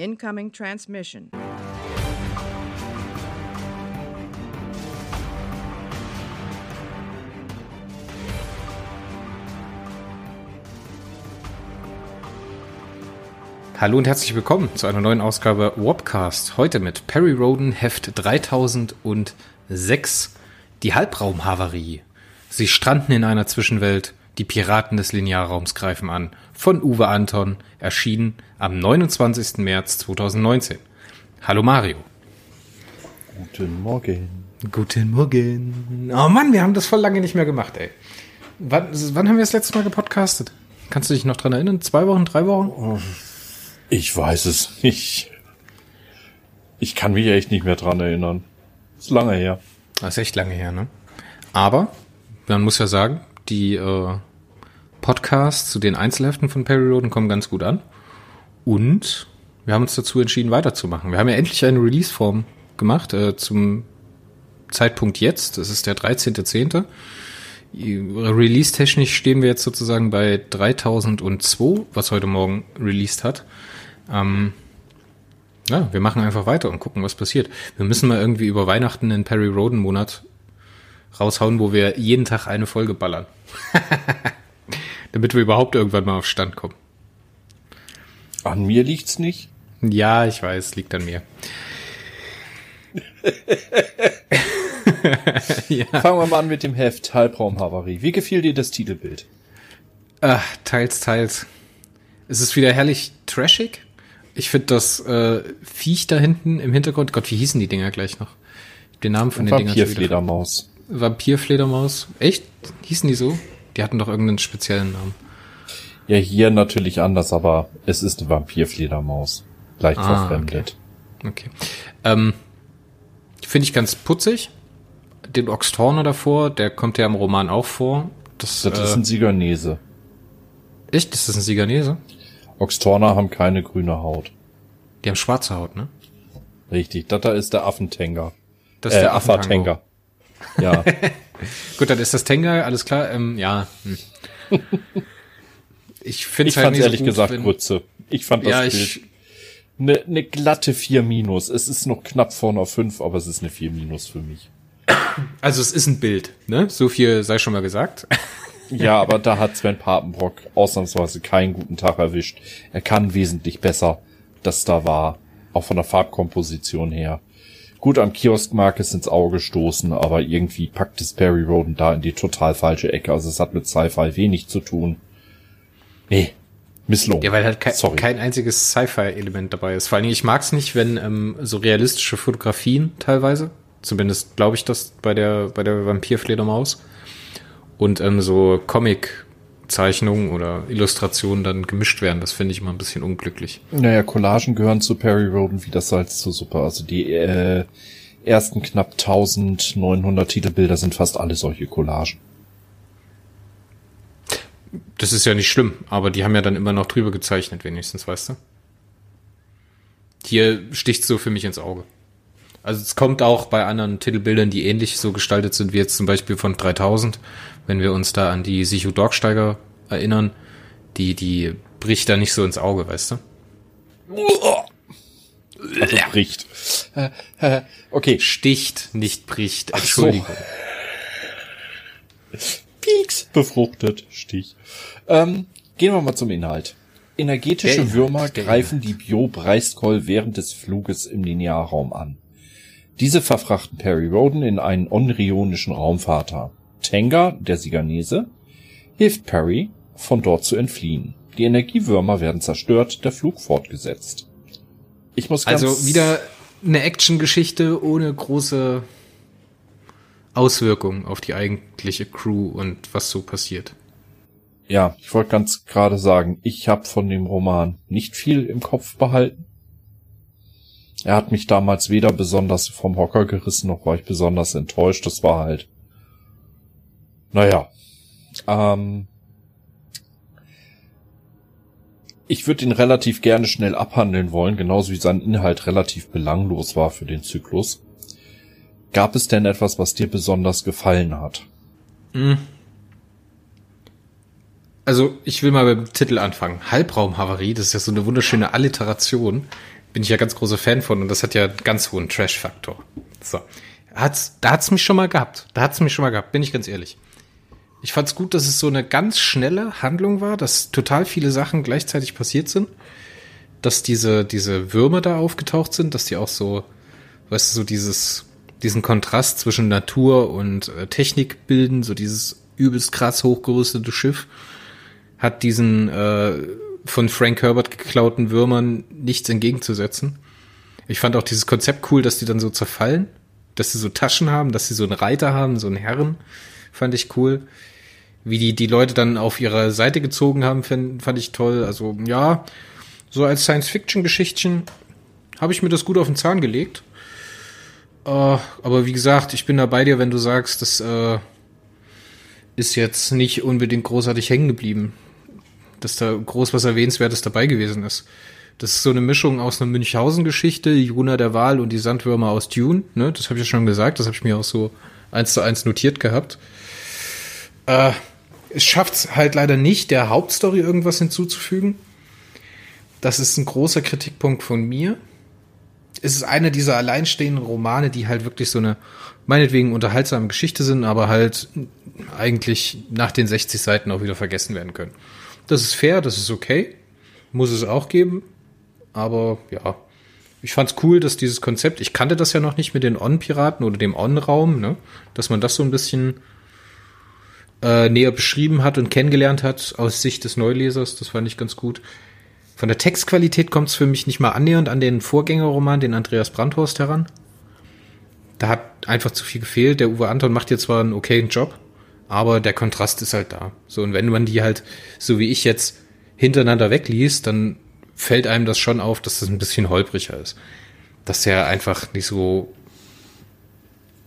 Incoming transmission. Hallo und herzlich willkommen zu einer neuen Ausgabe Wobcast. Heute mit Perry Roden Heft 3006, die Halbraumhavarie. Sie stranden in einer Zwischenwelt, die Piraten des Linearraums greifen an. Von Uwe Anton, erschienen am 29. März 2019. Hallo Mario. Guten Morgen. Guten Morgen. Oh Mann, wir haben das voll lange nicht mehr gemacht, ey. Wann, wann haben wir das letzte Mal gepodcastet? Kannst du dich noch dran erinnern? Zwei Wochen, drei Wochen? Ich weiß es nicht. Ich kann mich echt nicht mehr dran erinnern. Ist lange her. Das ist echt lange her, ne? Aber man muss ja sagen, die äh, Podcasts zu den Einzelheften von Perry Roden kommen ganz gut an. Und wir haben uns dazu entschieden, weiterzumachen. Wir haben ja endlich eine Release-Form gemacht äh, zum Zeitpunkt jetzt. Das ist der 13.10. Release-technisch stehen wir jetzt sozusagen bei 3002, was heute Morgen released hat. Ähm, ja, wir machen einfach weiter und gucken, was passiert. Wir müssen mal irgendwie über Weihnachten einen Perry Roden Monat raushauen, wo wir jeden Tag eine Folge ballern. Damit wir überhaupt irgendwann mal auf Stand kommen. An mir liegt's nicht. Ja, ich weiß, liegt an mir. ja. Fangen wir mal an mit dem Heft Halbraumhavarie. Wie gefiel dir das Titelbild? Ach, teils, teils. Es ist wieder herrlich trashig. Ich finde das äh, Viech da hinten im Hintergrund, Gott, wie hießen die Dinger gleich noch? Den Namen von den Dingern. Vampirfledermaus. Vampirfledermaus. Echt? Hießen die so? Die hatten doch irgendeinen speziellen Namen. Ja, hier natürlich anders, aber es ist eine Vampirfledermaus. Leicht ah, verfremdet. Okay. okay. Ähm, Finde ich ganz putzig. Den Oxtorner davor, der kommt ja im Roman auch vor. Das, das äh, ist ein Siganese. Echt? Ist das ein Siganese? Oxtorner haben keine grüne Haut. Die haben schwarze Haut, ne? Richtig, das da ist der Affentänger. Das ist äh, der Affatänger. Ja. Gut, dann ist das Tenga, alles klar. Ähm, ja. Hm. Ich finde es halt nicht ehrlich so gut, gesagt wenn, Grütze. Ich fand das ja, Bild eine, eine glatte 4 minus. Es ist noch knapp vorne auf 5, aber es ist eine 4 minus für mich. Also es ist ein Bild, ne? So viel sei schon mal gesagt. Ja, aber da hat Sven Papenbrock ausnahmsweise keinen guten Tag erwischt. Er kann wesentlich besser, das da war. Auch von der Farbkomposition her. Gut, am Kiosk mag es ins Auge stoßen, aber irgendwie packt es Perry Roden da in die total falsche Ecke. Also es hat mit Sci-Fi wenig zu tun. Nee, misslungen. Ja, weil halt kein, kein einziges Sci-Fi-Element dabei ist. Vor allen Dingen, ich mag es nicht, wenn ähm, so realistische Fotografien teilweise, zumindest glaube ich das bei der, bei der Vampirfledermaus, und ähm, so Comic-Zeichnungen oder Illustrationen dann gemischt werden. Das finde ich immer ein bisschen unglücklich. Naja, Collagen gehören zu Perry Roden wie das Salz zur Suppe. Also die äh, ersten knapp 1900 Titelbilder sind fast alle solche Collagen. Das ist ja nicht schlimm, aber die haben ja dann immer noch drüber gezeichnet, wenigstens, weißt du? Hier sticht so für mich ins Auge. Also es kommt auch bei anderen Titelbildern, die ähnlich so gestaltet sind wie jetzt zum Beispiel von 3000, wenn wir uns da an die Sichu Dorksteiger erinnern, die, die bricht da nicht so ins Auge, weißt du? Also bricht. Okay. Sticht, nicht bricht. Entschuldigung. So. Pieks. Befruchtet. Stich. Ähm, gehen wir mal zum Inhalt. Energetische Inhalt, Würmer greifen die Bio-Breistkoll während des Fluges im Linearraum an. Diese verfrachten Perry Roden in einen onrionischen Raumvater. Tenga, der Siganese, hilft Perry, von dort zu entfliehen. Die Energiewürmer werden zerstört, der Flug fortgesetzt. Ich muss ganz Also wieder eine Actiongeschichte ohne große Auswirkungen auf die eigentliche Crew und was so passiert. Ja, ich wollte ganz gerade sagen, ich habe von dem Roman nicht viel im Kopf behalten. Er hat mich damals weder besonders vom Hocker gerissen, noch war ich besonders enttäuscht. Das war halt. Naja. Ähm, ich würde ihn relativ gerne schnell abhandeln wollen, genauso wie sein Inhalt relativ belanglos war für den Zyklus. Gab es denn etwas, was dir besonders gefallen hat? Hm. Also, ich will mal beim Titel anfangen. Halbraumhavarie, das ist ja so eine wunderschöne Alliteration bin ich ja ganz großer Fan von und das hat ja ganz hohen Trash-Faktor. So. Hat's, da hat's mich schon mal gehabt. Da hat's mich schon mal gehabt, bin ich ganz ehrlich. Ich fand's gut, dass es so eine ganz schnelle Handlung war, dass total viele Sachen gleichzeitig passiert sind. Dass diese, diese Würmer da aufgetaucht sind, dass die auch so, weißt du, so dieses, diesen Kontrast zwischen Natur und äh, Technik bilden, so dieses übelst krass hochgerüstete Schiff hat diesen äh, von Frank Herbert geklauten Würmern nichts entgegenzusetzen. Ich fand auch dieses Konzept cool, dass die dann so zerfallen, dass sie so Taschen haben, dass sie so einen Reiter haben, so einen Herren, fand ich cool. Wie die die Leute dann auf ihre Seite gezogen haben, fand, fand ich toll. Also ja, so als Science-Fiction-Geschichtchen habe ich mir das gut auf den Zahn gelegt. Äh, aber wie gesagt, ich bin da bei dir, wenn du sagst, das äh, ist jetzt nicht unbedingt großartig hängen geblieben dass da groß was Erwähnenswertes dabei gewesen ist. Das ist so eine Mischung aus einer Münchhausen-Geschichte, Juna der Wahl und die Sandwürmer aus Dune. Ne? Das habe ich ja schon gesagt, das habe ich mir auch so eins zu eins notiert gehabt. Äh, es schafft halt leider nicht, der Hauptstory irgendwas hinzuzufügen. Das ist ein großer Kritikpunkt von mir. Es ist einer dieser alleinstehenden Romane, die halt wirklich so eine meinetwegen unterhaltsame Geschichte sind, aber halt eigentlich nach den 60 Seiten auch wieder vergessen werden können. Das ist fair, das ist okay. Muss es auch geben. Aber ja, ich fand's cool, dass dieses Konzept, ich kannte das ja noch nicht mit den On-Piraten oder dem On-Raum, ne? dass man das so ein bisschen äh, näher beschrieben hat und kennengelernt hat aus Sicht des Neulesers. Das fand ich ganz gut. Von der Textqualität kommt es für mich nicht mal annähernd an den Vorgängerroman, den Andreas Brandhorst heran. Da hat einfach zu viel gefehlt. Der Uwe Anton macht jetzt zwar einen okayen Job, aber der Kontrast ist halt da. So, und wenn man die halt, so wie ich jetzt, hintereinander wegliest, dann fällt einem das schon auf, dass das ein bisschen holpriger ist. Dass er einfach nicht so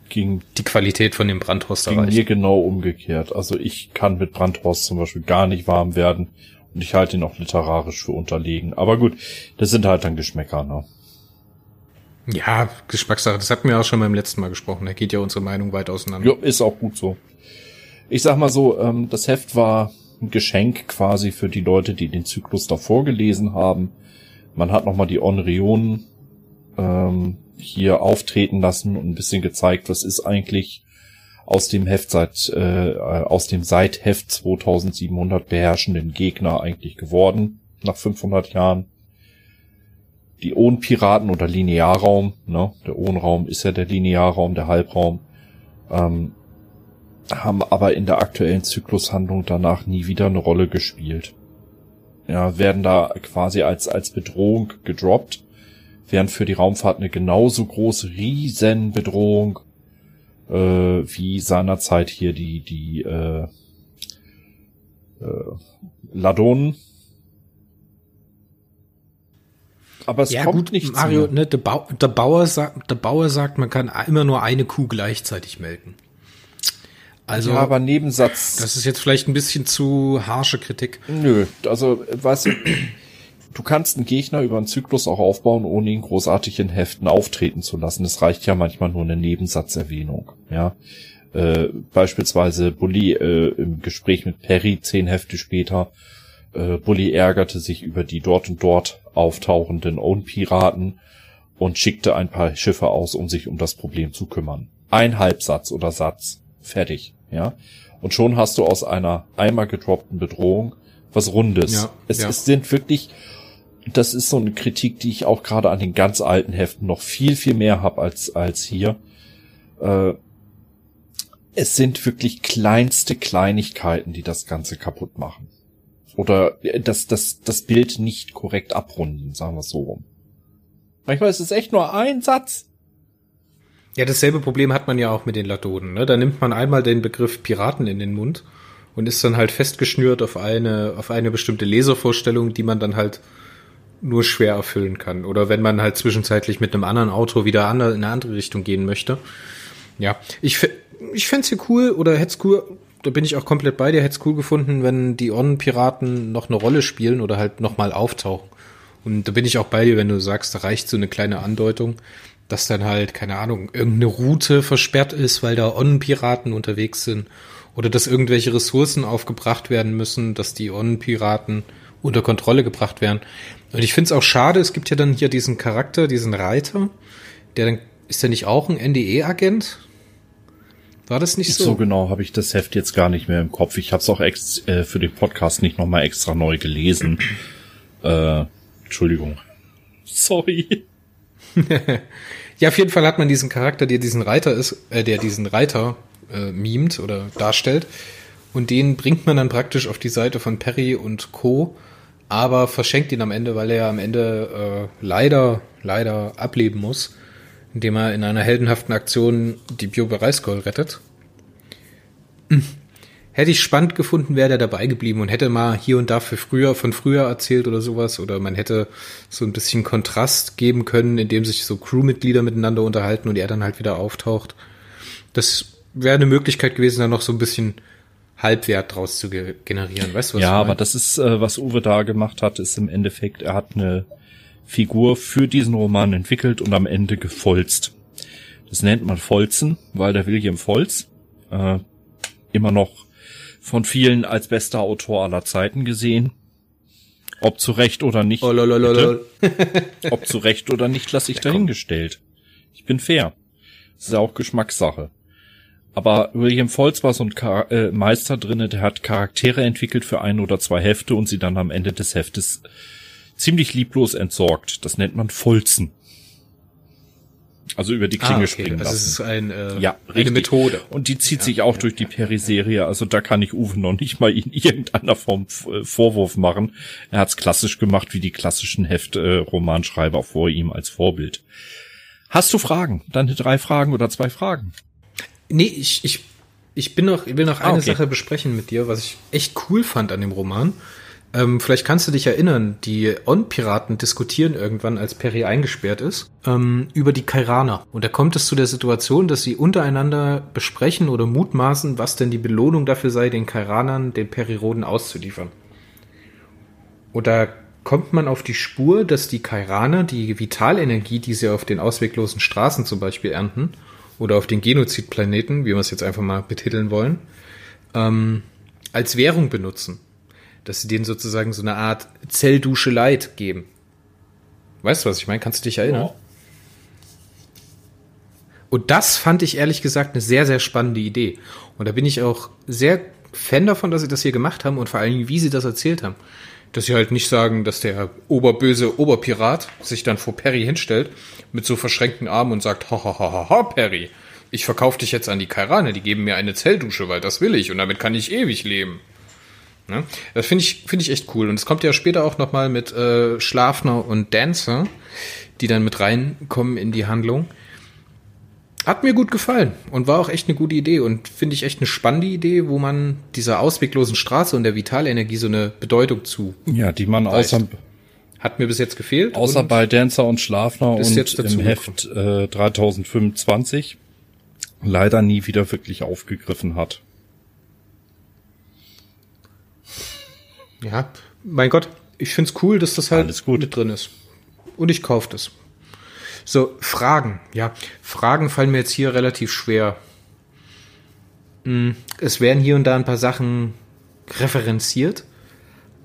ging die Qualität von dem Brandhorst ging erreicht. mir genau umgekehrt. Also ich kann mit Brandhorst zum Beispiel gar nicht warm werden und ich halte ihn auch literarisch für unterlegen. Aber gut, das sind halt dann Geschmäcker, ne? Ja, Geschmackssache. Das hatten wir auch schon beim letzten Mal gesprochen. Da geht ja unsere Meinung weit auseinander. Ja, ist auch gut so ich sag mal so, ähm, das Heft war ein Geschenk quasi für die Leute, die den Zyklus davor gelesen haben. Man hat nochmal die Onrionen ähm, hier auftreten lassen und ein bisschen gezeigt, was ist eigentlich aus dem Heft seit äh, aus dem seit Heft 2700 beherrschenden Gegner eigentlich geworden nach 500 Jahren. Die Ohnpiraten oder Linearraum, ne? Der Ohnraum ist ja der Linearraum, der Halbraum. Ähm, haben aber in der aktuellen Zyklushandlung danach nie wieder eine Rolle gespielt. Ja, werden da quasi als, als Bedrohung gedroppt, während für die Raumfahrt eine genauso große Riesenbedrohung äh, wie seinerzeit hier die, die äh, äh, Ladonen. Aber es ja, kommt gut, nicht Mario, ne, der, ba der, Bauer sagt, der Bauer sagt, man kann immer nur eine Kuh gleichzeitig melken. Also, ja, aber Nebensatz. Das ist jetzt vielleicht ein bisschen zu harsche Kritik. Nö, also, weißt du, du kannst einen Gegner über einen Zyklus auch aufbauen, ohne ihn großartig in Heften auftreten zu lassen. Es reicht ja manchmal nur eine Nebensatzerwähnung, ja. Äh, beispielsweise Bully äh, im Gespräch mit Perry zehn Hefte später. Äh, Bully ärgerte sich über die dort und dort auftauchenden Own-Piraten und schickte ein paar Schiffe aus, um sich um das Problem zu kümmern. Ein Halbsatz oder Satz. Fertig, ja. Und schon hast du aus einer einmal gedroppten Bedrohung was Rundes. Ja, es, ja. es sind wirklich, das ist so eine Kritik, die ich auch gerade an den ganz alten Heften noch viel, viel mehr habe als, als hier. Äh, es sind wirklich kleinste Kleinigkeiten, die das Ganze kaputt machen. Oder äh, das, das, das Bild nicht korrekt abrunden, sagen wir es so rum. Manchmal ist es echt nur ein Satz. Ja, dasselbe Problem hat man ja auch mit den Ladoden. Ne? Da nimmt man einmal den Begriff Piraten in den Mund und ist dann halt festgeschnürt auf eine, auf eine bestimmte Leservorstellung, die man dann halt nur schwer erfüllen kann. Oder wenn man halt zwischenzeitlich mit einem anderen Auto wieder in eine andere Richtung gehen möchte. Ja, ich, ich fände hier cool oder hätte cool, da bin ich auch komplett bei dir, hätte cool gefunden, wenn die On-Piraten noch eine Rolle spielen oder halt nochmal auftauchen. Und da bin ich auch bei dir, wenn du sagst, da reicht so eine kleine Andeutung dass dann halt, keine Ahnung, irgendeine Route versperrt ist, weil da On-Piraten unterwegs sind. Oder dass irgendwelche Ressourcen aufgebracht werden müssen, dass die On-Piraten unter Kontrolle gebracht werden. Und ich finde es auch schade, es gibt ja dann hier diesen Charakter, diesen Reiter, der dann, ist der nicht auch ein NDE-Agent? War das nicht so? So genau habe ich das Heft jetzt gar nicht mehr im Kopf. Ich habe es auch ex äh, für den Podcast nicht nochmal extra neu gelesen. äh, Entschuldigung. Sorry. ja, auf jeden Fall hat man diesen Charakter, der diesen Reiter ist, äh, der diesen Reiter äh, mimt oder darstellt. Und den bringt man dann praktisch auf die Seite von Perry und Co., aber verschenkt ihn am Ende, weil er am Ende äh, leider, leider ableben muss, indem er in einer heldenhaften Aktion die Bio-Bereiskol rettet. Hätte ich spannend gefunden, wäre der dabei geblieben und hätte mal hier und da für früher, von früher erzählt oder sowas. Oder man hätte so ein bisschen Kontrast geben können, indem sich so Crewmitglieder miteinander unterhalten und er dann halt wieder auftaucht. Das wäre eine Möglichkeit gewesen, da noch so ein bisschen Halbwert draus zu generieren. Weißt du, was Ja, aber das ist, äh, was Uwe da gemacht hat, ist im Endeffekt, er hat eine Figur für diesen Roman entwickelt und am Ende gefolzt. Das nennt man Folzen, weil der William Folz äh, immer noch von vielen als bester Autor aller Zeiten gesehen. Ob zu Recht oder nicht. Oh, Ob zu Recht oder nicht, lasse ich dahingestellt. Ich bin fair. Das ist ja auch Geschmackssache. Aber William Foltz war so ein Char äh, Meister drinne, der hat Charaktere entwickelt für ein oder zwei Hefte und sie dann am Ende des Heftes ziemlich lieblos entsorgt. Das nennt man Folzen. Also über die Klinge ah, okay. springen lassen. Also es ist ein, äh, ja, eine richtig. Methode. Und die zieht ja, sich auch ja, durch die Periserie. Also da kann ich Uwe noch nicht mal in irgendeiner Form äh, Vorwurf machen. Er hat's klassisch gemacht, wie die klassischen Heft-Romanschreiber äh, vor ihm als Vorbild. Hast du Fragen? Dann drei Fragen oder zwei Fragen? Nee, ich, ich, ich bin noch, ich will noch ah, eine okay. Sache besprechen mit dir, was ich echt cool fand an dem Roman. Ähm, vielleicht kannst du dich erinnern, die On-Piraten diskutieren irgendwann, als Perry eingesperrt ist, ähm, über die Kairaner. Und da kommt es zu der Situation, dass sie untereinander besprechen oder mutmaßen, was denn die Belohnung dafür sei, den Kairanern den Periroden auszuliefern. Oder kommt man auf die Spur, dass die Kairaner die Vitalenergie, die sie auf den ausweglosen Straßen zum Beispiel ernten, oder auf den Genozidplaneten, wie wir es jetzt einfach mal betiteln wollen, ähm, als Währung benutzen. Dass sie denen sozusagen so eine Art Zelldusche Leid geben. Weißt du, was ich meine? Kannst du dich erinnern? Ja. Und das fand ich ehrlich gesagt eine sehr, sehr spannende Idee. Und da bin ich auch sehr Fan davon, dass sie das hier gemacht haben und vor allem, wie sie das erzählt haben dass sie halt nicht sagen, dass der oberböse Oberpirat sich dann vor Perry hinstellt mit so verschränkten Armen und sagt, ha, ha, ha, ha, ha, Perry, ich verkaufe dich jetzt an die Kairane, die geben mir eine Zelldusche, weil das will ich und damit kann ich ewig leben. Ne? Das finde ich, finde ich echt cool. Und es kommt ja später auch nochmal mit äh, Schlafner und Dancer, die dann mit reinkommen in die Handlung. Hat mir gut gefallen und war auch echt eine gute Idee und finde ich echt eine spannende Idee, wo man dieser ausweglosen Straße und der Vitalenergie so eine Bedeutung zu. Ja, die man außer hat mir bis jetzt gefehlt. Außer bei Dancer und Schlafner und im Heft äh, 3025 leider nie wieder wirklich aufgegriffen hat. Ja, mein Gott, ich find's cool, dass das halt mit drin ist. Und ich kauf das. So, Fragen. Ja, Fragen fallen mir jetzt hier relativ schwer. Hm, es werden hier und da ein paar Sachen referenziert,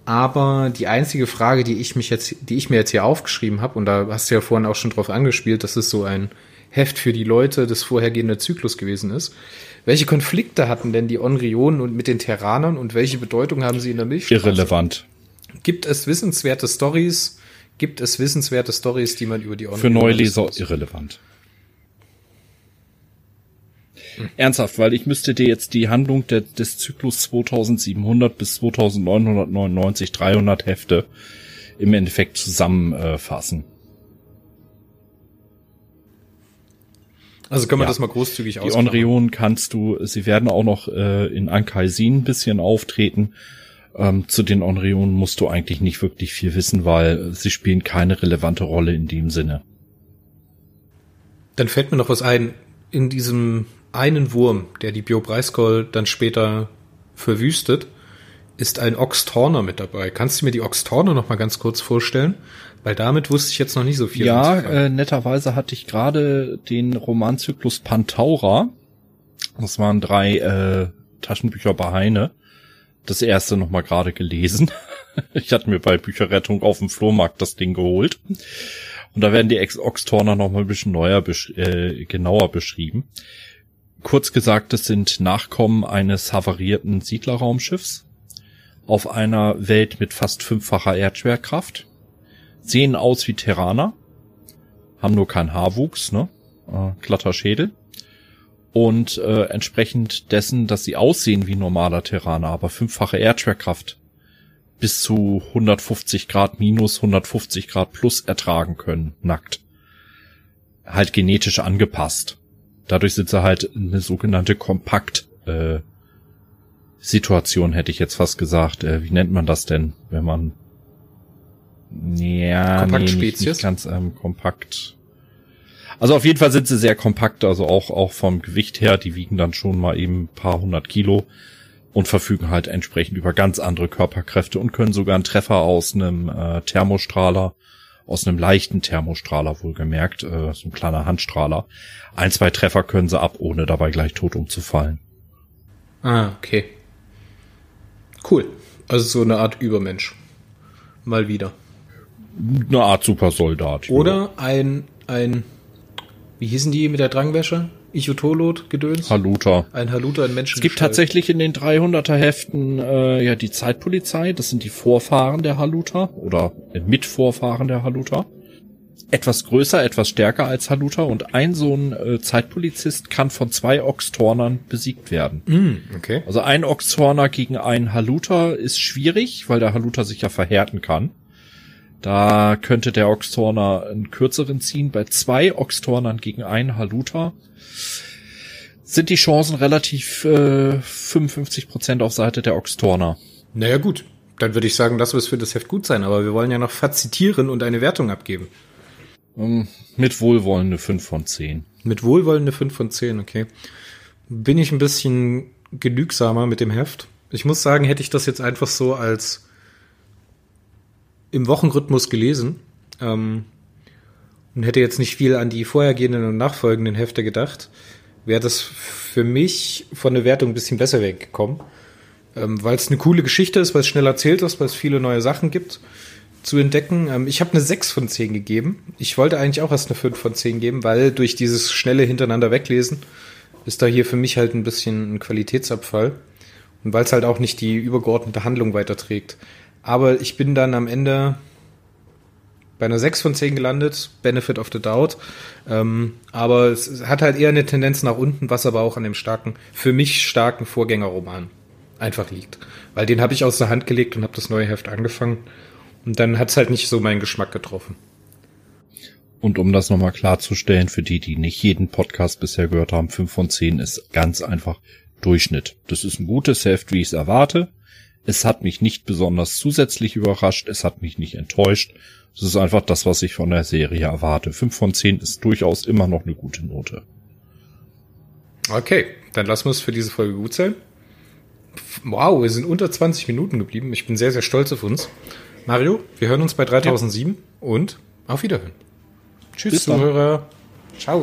aber die einzige Frage, die ich mich jetzt, die ich mir jetzt hier aufgeschrieben habe, und da hast du ja vorhin auch schon drauf angespielt, dass es so ein Heft für die Leute des vorhergehenden Zyklus gewesen ist. Welche Konflikte hatten denn die Onrionen und mit den Terranern und welche Bedeutung haben sie in der Milchstraße? Irrelevant. Gibt es wissenswerte Stories, Gibt es wissenswerte Stories, die man über die Online Für Neuleser irrelevant. Hm. Ernsthaft, weil ich müsste dir jetzt die Handlung der, des Zyklus 2700 bis 2999, 300 Hefte im Endeffekt zusammenfassen. Äh, also können wir ja. das mal großzügig Die Onrionen kannst du, sie werden auch noch äh, in Ankaisin ein bisschen auftreten. Ähm, zu den Onrionen musst du eigentlich nicht wirklich viel wissen, weil sie spielen keine relevante Rolle in dem Sinne. Dann fällt mir noch was ein. In diesem einen Wurm, der die Bio Breiskoll dann später verwüstet, ist ein Oxtorner mit dabei. Kannst du mir die Oxtorner noch mal ganz kurz vorstellen? Weil damit wusste ich jetzt noch nicht so viel. Ja, äh, netterweise hatte ich gerade den Romanzyklus Pantaura. Das waren drei äh, Taschenbücher bei Heine das erste noch mal gerade gelesen. Ich hatte mir bei Bücherrettung auf dem Flohmarkt das Ding geholt. Und da werden die Ex-Oxtorner noch mal ein bisschen neuer, äh, genauer beschrieben. Kurz gesagt, es sind Nachkommen eines havarierten Siedlerraumschiffs auf einer Welt mit fast fünffacher Erdschwerkraft. Sehen aus wie Terraner, haben nur keinen Haarwuchs, ne? Äh, glatter Schädel. Und äh, entsprechend dessen, dass sie aussehen wie normaler Terraner, aber fünffache Erdschwerkraft bis zu 150 Grad minus 150 Grad plus ertragen können, nackt. Halt genetisch angepasst. Dadurch sind sie halt eine sogenannte Kompakt äh, Situation, hätte ich jetzt fast gesagt. Äh, wie nennt man das denn, wenn man ja, kompakt nee, nicht, nicht ganz ähm, kompakt. Also auf jeden Fall sind sie sehr kompakt, also auch auch vom Gewicht her, die wiegen dann schon mal eben ein paar hundert Kilo und verfügen halt entsprechend über ganz andere Körperkräfte und können sogar einen Treffer aus einem äh, Thermostrahler aus einem leichten Thermostrahler wohlgemerkt, äh, so ein kleiner Handstrahler. Ein, zwei Treffer können sie ab, ohne dabei gleich tot umzufallen. Ah, okay. Cool. Also so eine Art Übermensch. Mal wieder. Eine Art Supersoldat. Oder ein, ein, wie hießen die mit der Drangwäsche? Ichotolot gedöns? Haluta. Ein Haluta in Menschen. Es gibt tatsächlich in den 300er Heften äh, ja die Zeitpolizei, das sind die Vorfahren der Haluta oder Mitvorfahren der Haluta. Etwas größer, etwas stärker als Haluta und ein so ein äh, Zeitpolizist kann von zwei Oxtornern besiegt werden. Mm, okay. Also ein Oxtorner gegen einen Haluta ist schwierig, weil der Haluta sich ja verhärten kann. Da könnte der Oxtorner einen kürzeren ziehen. Bei zwei Oxtornern gegen einen Haluta sind die Chancen relativ äh, 55 Prozent auf Seite der Oxtorner. Naja gut, dann würde ich sagen, das wird für das Heft gut sein, aber wir wollen ja noch fazitieren und eine Wertung abgeben. Ähm, mit Wohlwollen eine 5 von 10. Mit Wohlwollen eine 5 von 10, okay. Bin ich ein bisschen genügsamer mit dem Heft. Ich muss sagen, hätte ich das jetzt einfach so als im Wochenrhythmus gelesen ähm, und hätte jetzt nicht viel an die vorhergehenden und nachfolgenden Hefte gedacht, wäre das für mich von der Wertung ein bisschen besser weggekommen. Ähm, weil es eine coole Geschichte ist, weil es schnell erzählt ist, weil es viele neue Sachen gibt zu entdecken. Ähm, ich habe eine 6 von 10 gegeben. Ich wollte eigentlich auch erst eine 5 von 10 geben, weil durch dieses schnelle hintereinander weglesen ist da hier für mich halt ein bisschen ein Qualitätsabfall. Und weil es halt auch nicht die übergeordnete Handlung weiterträgt. Aber ich bin dann am Ende bei einer 6 von 10 gelandet, Benefit of the Doubt. Ähm, aber es hat halt eher eine Tendenz nach unten, was aber auch an dem starken, für mich starken Vorgängerroman einfach liegt. Weil den habe ich aus der Hand gelegt und habe das neue Heft angefangen. Und dann hat es halt nicht so meinen Geschmack getroffen. Und um das nochmal klarzustellen, für die, die nicht jeden Podcast bisher gehört haben, 5 von 10 ist ganz einfach Durchschnitt. Das ist ein gutes Heft, wie ich es erwarte. Es hat mich nicht besonders zusätzlich überrascht, es hat mich nicht enttäuscht. Es ist einfach das, was ich von der Serie erwarte. 5 von 10 ist durchaus immer noch eine gute Note. Okay, dann lassen wir es für diese Folge gut sein. Wow, wir sind unter 20 Minuten geblieben. Ich bin sehr, sehr stolz auf uns. Mario, wir hören uns bei 3007 ja. und auf Wiederhören. Tschüss, Zuhörer. Ciao.